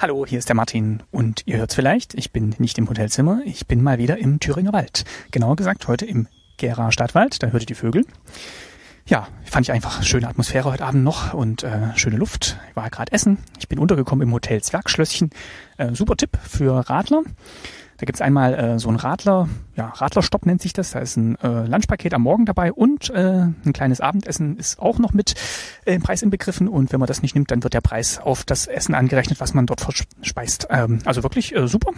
Hallo, hier ist der Martin und ihr hört's vielleicht, ich bin nicht im Hotelzimmer, ich bin mal wieder im Thüringer Wald. Genauer gesagt heute im Gera Stadtwald, da hört ihr die Vögel. Ja, fand ich einfach schöne Atmosphäre heute Abend noch und äh, schöne Luft. Ich war gerade essen. Ich bin untergekommen im Hotel Zwergschlösschen. Äh, super Tipp für Radler. Da gibt's einmal äh, so ein Radler, ja, Radlerstopp nennt sich das. Da ist ein äh, Lunchpaket am Morgen dabei und äh, ein kleines Abendessen ist auch noch mit äh, im Preis inbegriffen. Und wenn man das nicht nimmt, dann wird der Preis auf das Essen angerechnet, was man dort verspeist. Ähm, also wirklich äh, super.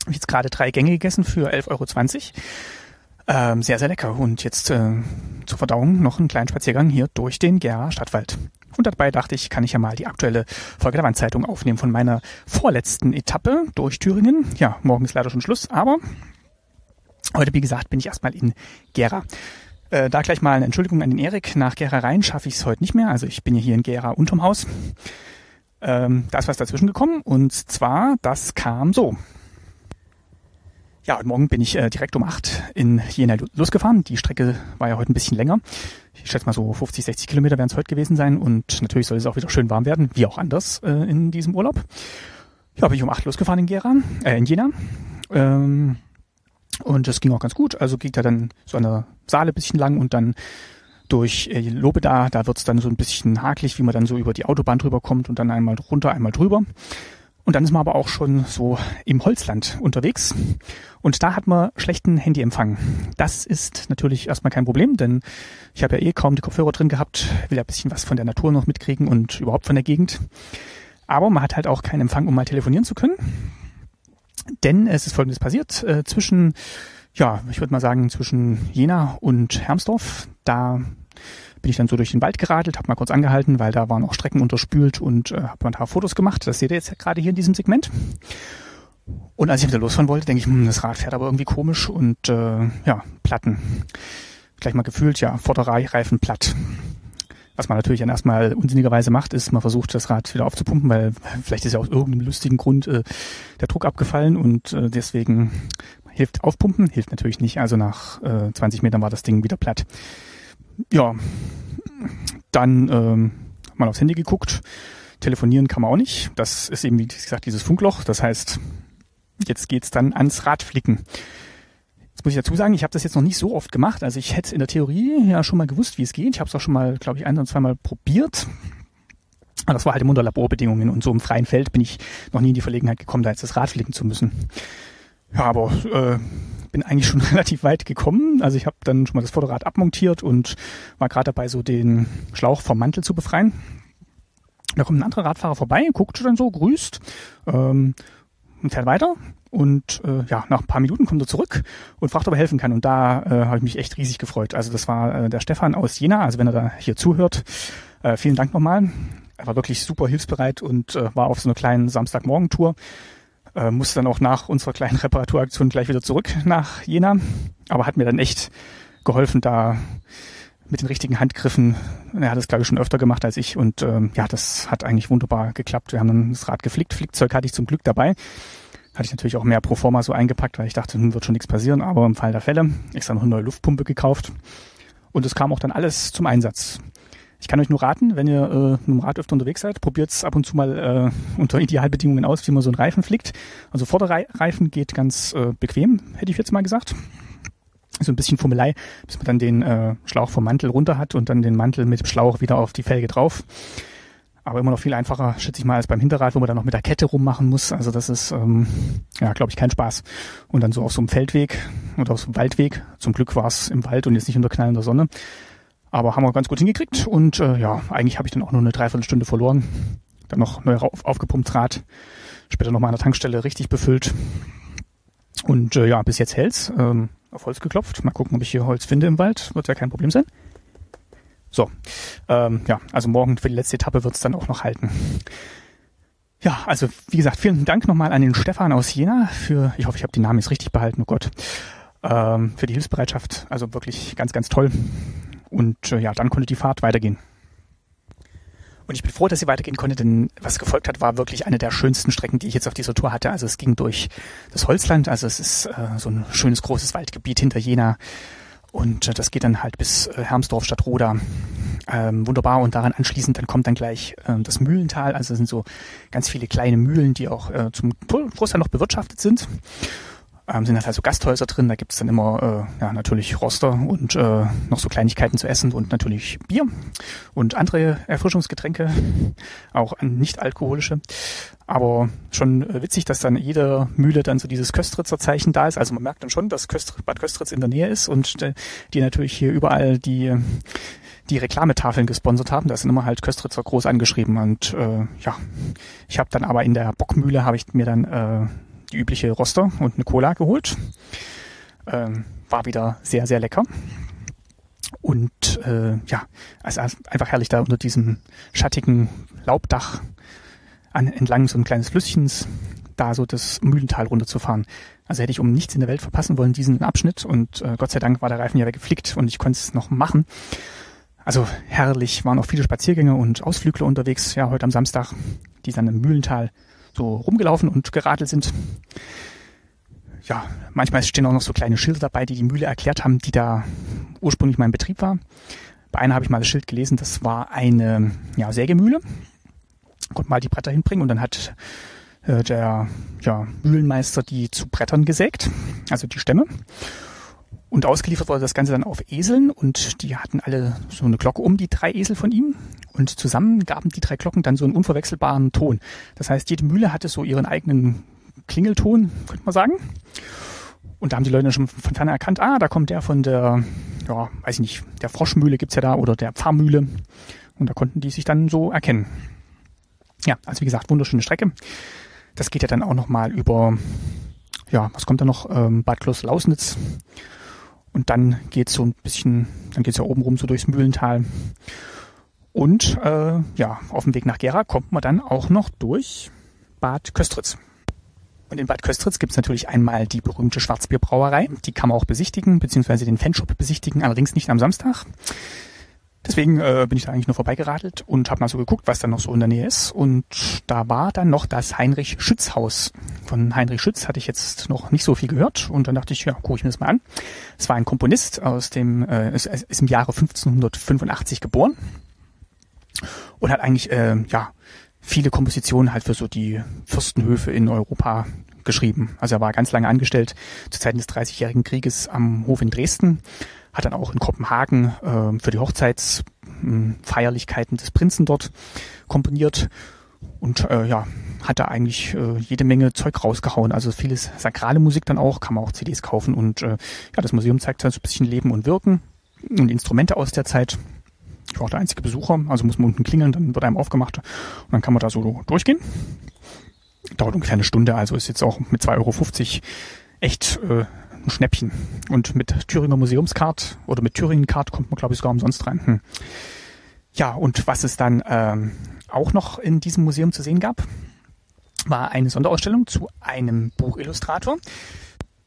Ich habe jetzt gerade drei Gänge gegessen für 11,20 Euro. Ähm, sehr, sehr lecker. Und jetzt äh, zur Verdauung noch einen kleinen Spaziergang hier durch den Gera Stadtwald. Dabei dachte ich, kann ich ja mal die aktuelle Folge der Wandzeitung aufnehmen von meiner vorletzten Etappe durch Thüringen. Ja, morgen ist leider schon Schluss, aber heute, wie gesagt, bin ich erstmal in Gera. Äh, da gleich mal eine Entschuldigung an den Erik. Nach Gera rein schaffe ich es heute nicht mehr. Also ich bin ja hier in Gera unterm Haus. Ähm, da ist was dazwischen gekommen. Und zwar, das kam so. Ja, heute Morgen bin ich äh, direkt um acht in Jena losgefahren. Die Strecke war ja heute ein bisschen länger. Ich schätze mal so 50, 60 Kilometer werden es heute gewesen sein. Und natürlich soll es auch wieder schön warm werden, wie auch anders äh, in diesem Urlaub. Ja, bin ich um acht losgefahren in Gera, äh, in Jena. Ähm, und das ging auch ganz gut. Also geht da dann so eine Saale bisschen lang und dann durch äh, Lobeda, da wird's dann so ein bisschen hakelig, wie man dann so über die Autobahn drüber kommt und dann einmal runter, einmal drüber. Und dann ist man aber auch schon so im Holzland unterwegs. Und da hat man schlechten Handyempfang. Das ist natürlich erstmal kein Problem, denn ich habe ja eh kaum die Kopfhörer drin gehabt, will ja ein bisschen was von der Natur noch mitkriegen und überhaupt von der Gegend. Aber man hat halt auch keinen Empfang, um mal telefonieren zu können. Denn es ist folgendes passiert. Äh, zwischen, ja, ich würde mal sagen, zwischen Jena und Hermsdorf, da bin ich dann so durch den Wald geradelt, habe mal kurz angehalten, weil da waren auch Strecken unterspült und äh, habe ein paar Fotos gemacht. Das seht ihr jetzt gerade hier in diesem Segment. Und als ich wieder losfahren wollte, denke ich, hm, das Rad fährt aber irgendwie komisch und äh, ja, Platten. Gleich mal gefühlt, ja, Vorderreifen platt. Was man natürlich dann erstmal unsinnigerweise macht, ist, man versucht das Rad wieder aufzupumpen, weil vielleicht ist ja aus irgendeinem lustigen Grund äh, der Druck abgefallen und äh, deswegen hilft aufpumpen, hilft natürlich nicht. Also nach äh, 20 Metern war das Ding wieder platt ja, dann ähm, mal aufs Handy geguckt. Telefonieren kann man auch nicht. Das ist eben, wie gesagt, dieses Funkloch. Das heißt, jetzt geht's dann ans Radflicken. Jetzt muss ich dazu sagen, ich habe das jetzt noch nicht so oft gemacht. Also ich hätte in der Theorie ja schon mal gewusst, wie es geht. Ich habe es auch schon mal, glaube ich, ein oder zweimal probiert. Aber das war halt im unter Laborbedingungen und so im freien Feld bin ich noch nie in die Verlegenheit gekommen, da jetzt das Rad flicken zu müssen. Ja, aber äh, bin eigentlich schon relativ weit gekommen. Also ich habe dann schon mal das Vorderrad abmontiert und war gerade dabei, so den Schlauch vom Mantel zu befreien. Da kommt ein anderer Radfahrer vorbei, guckt dann so, grüßt ähm, und fährt weiter. Und äh, ja, nach ein paar Minuten kommt er zurück und fragt, ob er helfen kann. Und da äh, habe ich mich echt riesig gefreut. Also das war äh, der Stefan aus Jena. Also wenn er da hier zuhört, äh, vielen Dank nochmal. Er war wirklich super hilfsbereit und äh, war auf so einer kleinen Samstagmorgentour. Äh, musste dann auch nach unserer kleinen Reparaturaktion gleich wieder zurück nach Jena. Aber hat mir dann echt geholfen, da mit den richtigen Handgriffen. Er hat es, glaube ich, schon öfter gemacht als ich. Und ähm, ja, das hat eigentlich wunderbar geklappt. Wir haben dann das Rad geflickt. Flickzeug hatte ich zum Glück dabei. Hatte ich natürlich auch mehr pro forma so eingepackt, weil ich dachte, nun wird schon nichts passieren. Aber im Fall der Fälle extra noch eine neue Luftpumpe gekauft. Und es kam auch dann alles zum Einsatz. Ich kann euch nur raten, wenn ihr äh, mit dem Rad öfter unterwegs seid, probiert es ab und zu mal äh, unter Idealbedingungen aus, wie man so einen Reifen flickt. Also Vorderreifen geht ganz äh, bequem, hätte ich jetzt mal gesagt. So ein bisschen Fummelei, bis man dann den äh, Schlauch vom Mantel runter hat und dann den Mantel mit dem Schlauch wieder auf die Felge drauf. Aber immer noch viel einfacher, schätze ich mal, als beim Hinterrad, wo man dann noch mit der Kette rummachen muss. Also das ist, ähm, ja, glaube ich, kein Spaß. Und dann so auf so einem Feldweg oder auf so einem Waldweg. Zum Glück war es im Wald und jetzt nicht unter knallender Sonne. Aber haben wir ganz gut hingekriegt und äh, ja, eigentlich habe ich dann auch nur eine Dreiviertelstunde verloren. Dann noch neu auf, aufgepumpt Rad, später nochmal an der Tankstelle richtig befüllt. Und äh, ja, bis jetzt hält's. Ähm, auf Holz geklopft. Mal gucken, ob ich hier Holz finde im Wald. Wird ja kein Problem sein. So, ähm, ja, also morgen für die letzte Etappe wird's dann auch noch halten. Ja, also wie gesagt, vielen Dank nochmal an den Stefan aus Jena für, ich hoffe, ich habe den Namen jetzt richtig behalten, oh Gott, ähm, für die Hilfsbereitschaft. Also wirklich ganz, ganz toll. Und äh, ja, dann konnte die Fahrt weitergehen. Und ich bin froh, dass sie weitergehen konnte, denn was gefolgt hat, war wirklich eine der schönsten Strecken, die ich jetzt auf dieser Tour hatte. Also es ging durch das Holzland, also es ist äh, so ein schönes großes Waldgebiet hinter Jena. Und äh, das geht dann halt bis äh, Hermsdorf statt Roda. Ähm, wunderbar. Und daran anschließend dann kommt dann gleich äh, das Mühlental. Also das sind so ganz viele kleine Mühlen, die auch äh, zum Großteil noch bewirtschaftet sind ähm, sind halt so Gasthäuser drin. Da gibt's dann immer äh, ja, natürlich Roster und äh, noch so Kleinigkeiten zu essen und natürlich Bier und andere Erfrischungsgetränke, auch nicht alkoholische. Aber schon äh, witzig, dass dann jeder Mühle dann so dieses Köstritzer Zeichen da ist. Also man merkt dann schon, dass Köstr Bad Köstritz in der Nähe ist und äh, die natürlich hier überall die die Reklametafeln gesponsert haben. Da sind immer halt Köstritzer groß angeschrieben. Und äh, ja, ich habe dann aber in der Bockmühle habe ich mir dann äh, die übliche Roster und eine Cola geholt. Ähm, war wieder sehr, sehr lecker. Und äh, ja, also einfach herrlich da unter diesem schattigen Laubdach an, entlang so ein kleines Flüsschens da so das Mühlental runterzufahren. Also hätte ich um nichts in der Welt verpassen wollen, diesen Abschnitt. Und äh, Gott sei Dank war der Reifen ja weggeflickt und ich konnte es noch machen. Also herrlich, waren auch viele Spaziergänge und Ausflügler unterwegs, ja, heute am Samstag, die dann im Mühlental so rumgelaufen und geradelt sind. Ja, manchmal stehen auch noch so kleine Schilder dabei, die die Mühle erklärt haben, die da ursprünglich mein Betrieb war. Bei einer habe ich mal das Schild gelesen, das war eine ja, Sägemühle. Konnte mal die Bretter hinbringen und dann hat äh, der ja, Mühlenmeister die zu Brettern gesägt, also die Stämme. Und ausgeliefert wurde das Ganze dann auf Eseln und die hatten alle so eine Glocke um, die drei Esel von ihm. Und zusammen gaben die drei Glocken dann so einen unverwechselbaren Ton. Das heißt, jede Mühle hatte so ihren eigenen Klingelton, könnte man sagen. Und da haben die Leute schon von ferne erkannt, ah, da kommt der von der, ja, weiß ich nicht, der Froschmühle gibt's ja da oder der Pfarrmühle. Und da konnten die sich dann so erkennen. Ja, also wie gesagt, wunderschöne Strecke. Das geht ja dann auch nochmal über, ja, was kommt da noch? Ähm, Bad Kloster-Lausnitz und dann geht's so ein bisschen, dann geht's ja oben rum so durchs Mühlental. Und äh, ja, auf dem Weg nach Gera kommt man dann auch noch durch Bad Köstritz. Und in Bad Köstritz gibt's natürlich einmal die berühmte Schwarzbierbrauerei. Die kann man auch besichtigen, beziehungsweise den Fanshop besichtigen, allerdings nicht am Samstag. Deswegen äh, bin ich da eigentlich nur vorbeigeradelt und habe mal so geguckt, was da noch so in der Nähe ist. Und da war dann noch das Heinrich Schütz Haus. Von Heinrich Schütz hatte ich jetzt noch nicht so viel gehört. Und dann dachte ich, ja, gucke ich mir das mal an. Es war ein Komponist aus dem, äh, ist, ist im Jahre 1585 geboren und hat eigentlich, äh, ja, viele Kompositionen halt für so die Fürstenhöfe in Europa geschrieben. Also er war ganz lange angestellt zu Zeiten des Dreißigjährigen Krieges am Hof in Dresden hat dann auch in Kopenhagen äh, für die Hochzeitsfeierlichkeiten des Prinzen dort komponiert und äh, ja, hat da eigentlich äh, jede Menge Zeug rausgehauen. Also vieles sakrale Musik dann auch, kann man auch CDs kaufen und äh, ja, das Museum zeigt halt so ein bisschen Leben und Wirken und Instrumente aus der Zeit. Ich war auch der einzige Besucher, also muss man unten klingeln, dann wird einem aufgemacht und dann kann man da so durchgehen. Dauert ungefähr eine Stunde, also ist jetzt auch mit 2,50 Euro echt äh, ein Schnäppchen. Und mit Thüringer Museumskart oder mit Thüringen-Card kommt man, glaube ich, sogar umsonst rein. Hm. Ja, und was es dann ähm, auch noch in diesem Museum zu sehen gab, war eine Sonderausstellung zu einem Buchillustrator.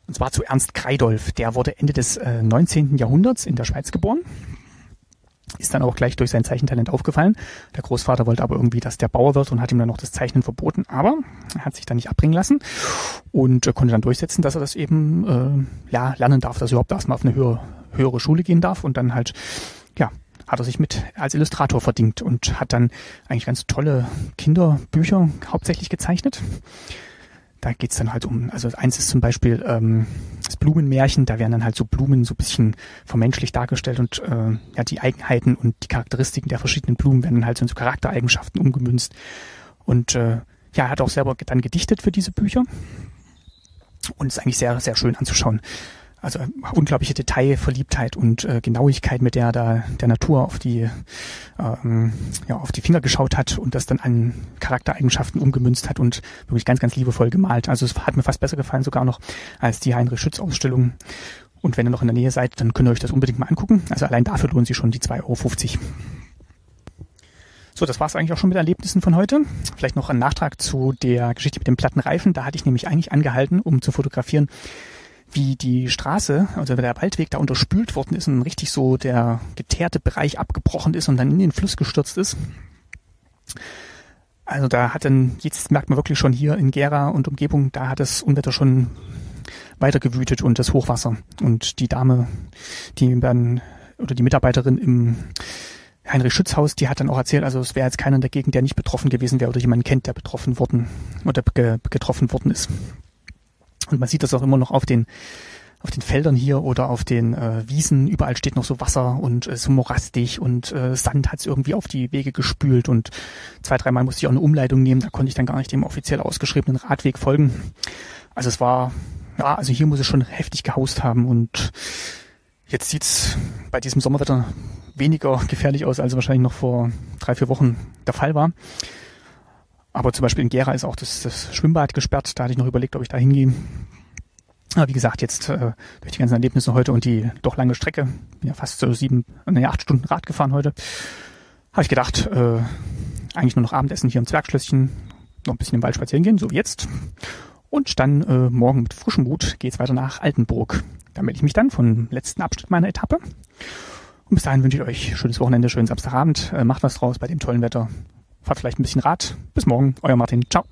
Und zwar zu Ernst Kreidolf. Der wurde Ende des äh, 19. Jahrhunderts in der Schweiz geboren ist dann auch gleich durch sein Zeichentalent aufgefallen. Der Großvater wollte aber irgendwie, dass der Bauer wird und hat ihm dann noch das Zeichnen verboten. Aber er hat sich dann nicht abbringen lassen und äh, konnte dann durchsetzen, dass er das eben äh, ja, lernen darf, dass er überhaupt erstmal auf eine höhere, höhere Schule gehen darf und dann halt, ja, hat er sich mit als Illustrator verdient und hat dann eigentlich ganz tolle Kinderbücher hauptsächlich gezeichnet da geht's dann halt um, also eins ist zum Beispiel ähm, das Blumenmärchen, da werden dann halt so Blumen so bisschen vermenschlich dargestellt und äh, ja die Eigenheiten und die Charakteristiken der verschiedenen Blumen werden dann halt so in so Charaktereigenschaften umgemünzt. Und äh, ja, er hat auch selber dann gedichtet für diese Bücher und ist eigentlich sehr, sehr schön anzuschauen also unglaubliche Detailverliebtheit und äh, Genauigkeit, mit der er da der Natur auf die ähm, ja, auf die Finger geschaut hat und das dann an Charaktereigenschaften umgemünzt hat und wirklich ganz, ganz liebevoll gemalt. Also es hat mir fast besser gefallen sogar noch als die Heinrich Schütz Ausstellung. Und wenn ihr noch in der Nähe seid, dann könnt ihr euch das unbedingt mal angucken. Also allein dafür lohnen sich schon die 2,50 Euro. So, das war es eigentlich auch schon mit Erlebnissen von heute. Vielleicht noch ein Nachtrag zu der Geschichte mit dem platten Reifen. Da hatte ich nämlich eigentlich angehalten, um zu fotografieren, wie die Straße, also der Waldweg da unterspült worden ist und richtig so der geteerte Bereich abgebrochen ist und dann in den Fluss gestürzt ist. Also da hat dann, jetzt merkt man wirklich schon hier in Gera und Umgebung, da hat das Unwetter schon weitergewütet und das Hochwasser. Und die Dame, die dann, oder die Mitarbeiterin im Heinrich Schützhaus, die hat dann auch erzählt, also es wäre jetzt keiner in der Gegend, der nicht betroffen gewesen wäre oder jemanden kennt, der betroffen worden oder ge getroffen worden ist. Und man sieht das auch immer noch auf den auf den Feldern hier oder auf den äh, Wiesen, überall steht noch so Wasser und äh, so morastig und äh, Sand hat es irgendwie auf die Wege gespült und zwei, dreimal musste ich auch eine Umleitung nehmen, da konnte ich dann gar nicht dem offiziell ausgeschriebenen Radweg folgen. Also es war, ja, also hier muss es schon heftig gehaust haben und jetzt sieht's bei diesem Sommerwetter weniger gefährlich aus, als wahrscheinlich noch vor drei, vier Wochen der Fall war. Aber zum Beispiel in Gera ist auch das, das Schwimmbad gesperrt. Da hatte ich noch überlegt, ob ich da hingehe. Aber wie gesagt, jetzt äh, durch die ganzen Erlebnisse heute und die doch lange Strecke, bin ja fast so sieben, nee, acht Stunden Rad gefahren heute, habe ich gedacht, äh, eigentlich nur noch Abendessen hier im Zwergschlösschen, noch ein bisschen im Wald spazieren gehen, so wie jetzt. Und dann äh, morgen mit frischem Mut geht's weiter nach Altenburg. Da melde ich mich dann vom letzten Abschnitt meiner Etappe. Und bis dahin wünsche ich euch schönes Wochenende, schönen Samstagabend. Äh, macht was draus bei dem tollen Wetter. Fahrt vielleicht ein bisschen Rad. Bis morgen, euer Martin. Ciao.